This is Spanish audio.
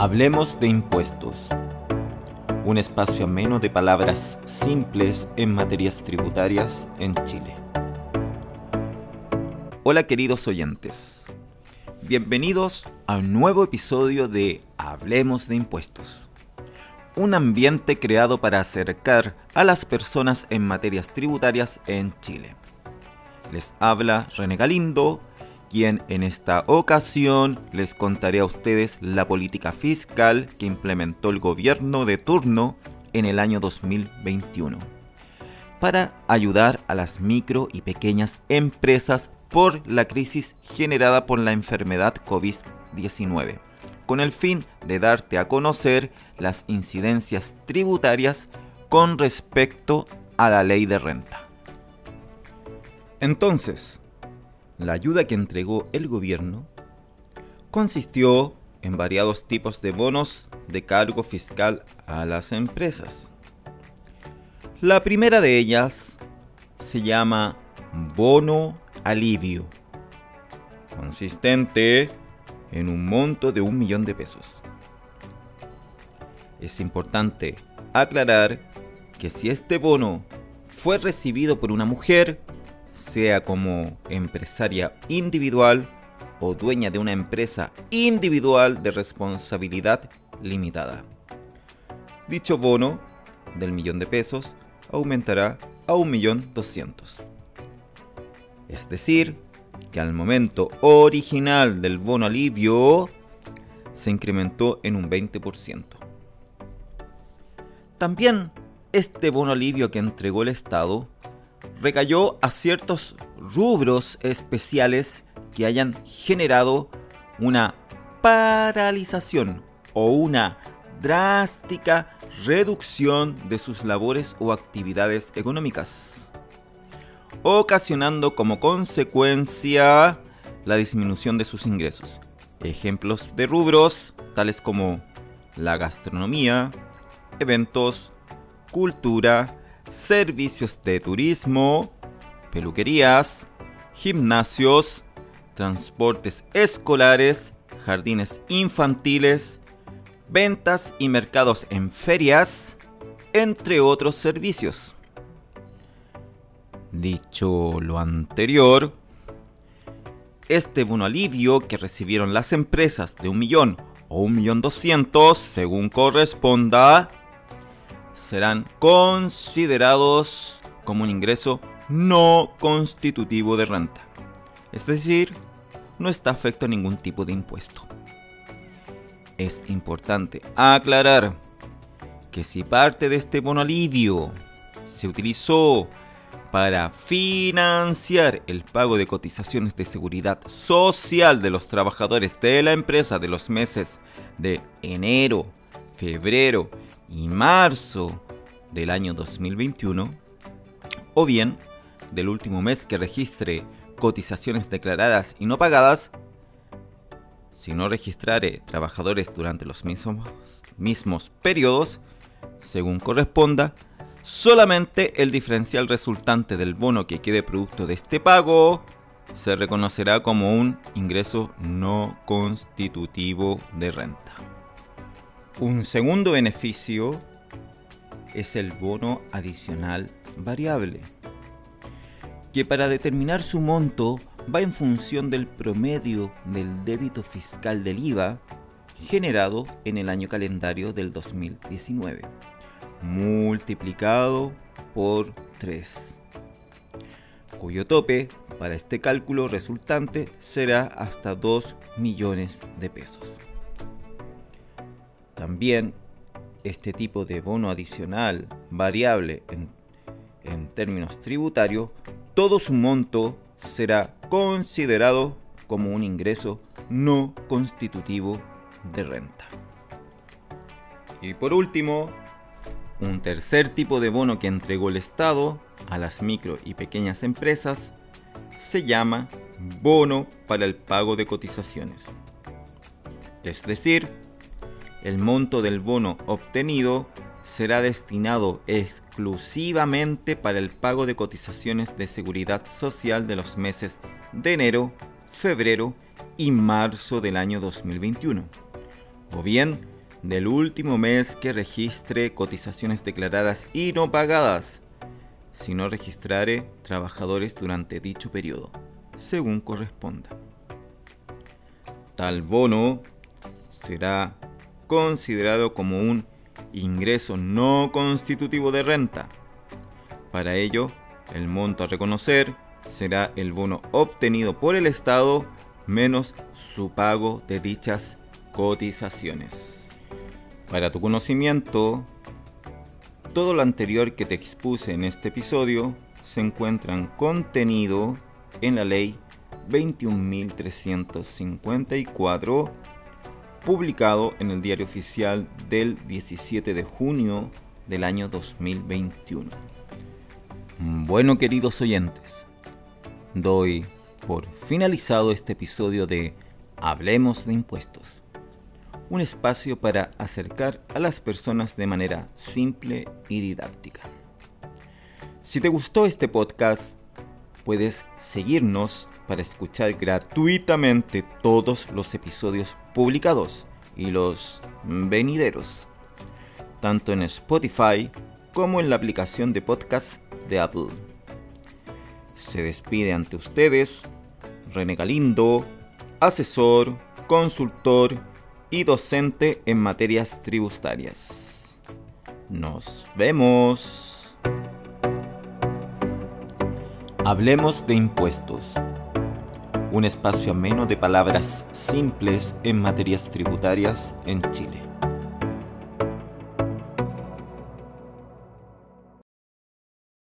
Hablemos de impuestos. Un espacio ameno de palabras simples en materias tributarias en Chile. Hola queridos oyentes. Bienvenidos a un nuevo episodio de Hablemos de impuestos. Un ambiente creado para acercar a las personas en materias tributarias en Chile. Les habla René Galindo quien en esta ocasión les contaré a ustedes la política fiscal que implementó el gobierno de turno en el año 2021 para ayudar a las micro y pequeñas empresas por la crisis generada por la enfermedad COVID-19, con el fin de darte a conocer las incidencias tributarias con respecto a la ley de renta. Entonces, la ayuda que entregó el gobierno consistió en variados tipos de bonos de cargo fiscal a las empresas. La primera de ellas se llama bono alivio, consistente en un monto de un millón de pesos. Es importante aclarar que si este bono fue recibido por una mujer, sea como empresaria individual o dueña de una empresa individual de responsabilidad limitada. Dicho bono del millón de pesos aumentará a un millón doscientos. Es decir, que al momento original del bono alivio se incrementó en un 20%. También este bono alivio que entregó el Estado recayó a ciertos rubros especiales que hayan generado una paralización o una drástica reducción de sus labores o actividades económicas, ocasionando como consecuencia la disminución de sus ingresos. Ejemplos de rubros tales como la gastronomía, eventos, cultura, servicios de turismo, peluquerías, gimnasios, transportes escolares, jardines infantiles, ventas y mercados en ferias, entre otros servicios. Dicho lo anterior, este bono alivio que recibieron las empresas de un millón o un millón doscientos, según corresponda, serán considerados como un ingreso no constitutivo de renta. Es decir, no está afecto a ningún tipo de impuesto. Es importante aclarar que si parte de este bono alivio se utilizó para financiar el pago de cotizaciones de seguridad social de los trabajadores de la empresa de los meses de enero, febrero y marzo del año 2021, o bien del último mes que registre cotizaciones declaradas y no pagadas, si no registrare trabajadores durante los mismos, mismos periodos, según corresponda, solamente el diferencial resultante del bono que quede producto de este pago se reconocerá como un ingreso no constitutivo de renta. Un segundo beneficio es el bono adicional variable, que para determinar su monto va en función del promedio del débito fiscal del IVA generado en el año calendario del 2019, multiplicado por 3, cuyo tope para este cálculo resultante será hasta 2 millones de pesos. También este tipo de bono adicional variable en, términos tributarios, todo su monto será considerado como un ingreso no constitutivo de renta. Y por último, un tercer tipo de bono que entregó el Estado a las micro y pequeñas empresas se llama bono para el pago de cotizaciones. Es decir, el monto del bono obtenido será destinado exclusivamente para el pago de cotizaciones de seguridad social de los meses de enero, febrero y marzo del año 2021, o bien del último mes que registre cotizaciones declaradas y no pagadas, si no registrare trabajadores durante dicho periodo, según corresponda. Tal bono será considerado como un ingreso no constitutivo de renta. Para ello, el monto a reconocer será el bono obtenido por el Estado menos su pago de dichas cotizaciones. Para tu conocimiento, todo lo anterior que te expuse en este episodio se encuentran contenido en la ley 21.354 publicado en el diario oficial del 17 de junio del año 2021. Bueno queridos oyentes, doy por finalizado este episodio de Hablemos de Impuestos, un espacio para acercar a las personas de manera simple y didáctica. Si te gustó este podcast, puedes seguirnos para escuchar gratuitamente todos los episodios publicados y los venideros, tanto en Spotify como en la aplicación de podcast de Apple. Se despide ante ustedes René Galindo, asesor, consultor y docente en materias tributarias. Nos vemos. Hablemos de impuestos. Un espacio ameno de palabras simples en materias tributarias en Chile.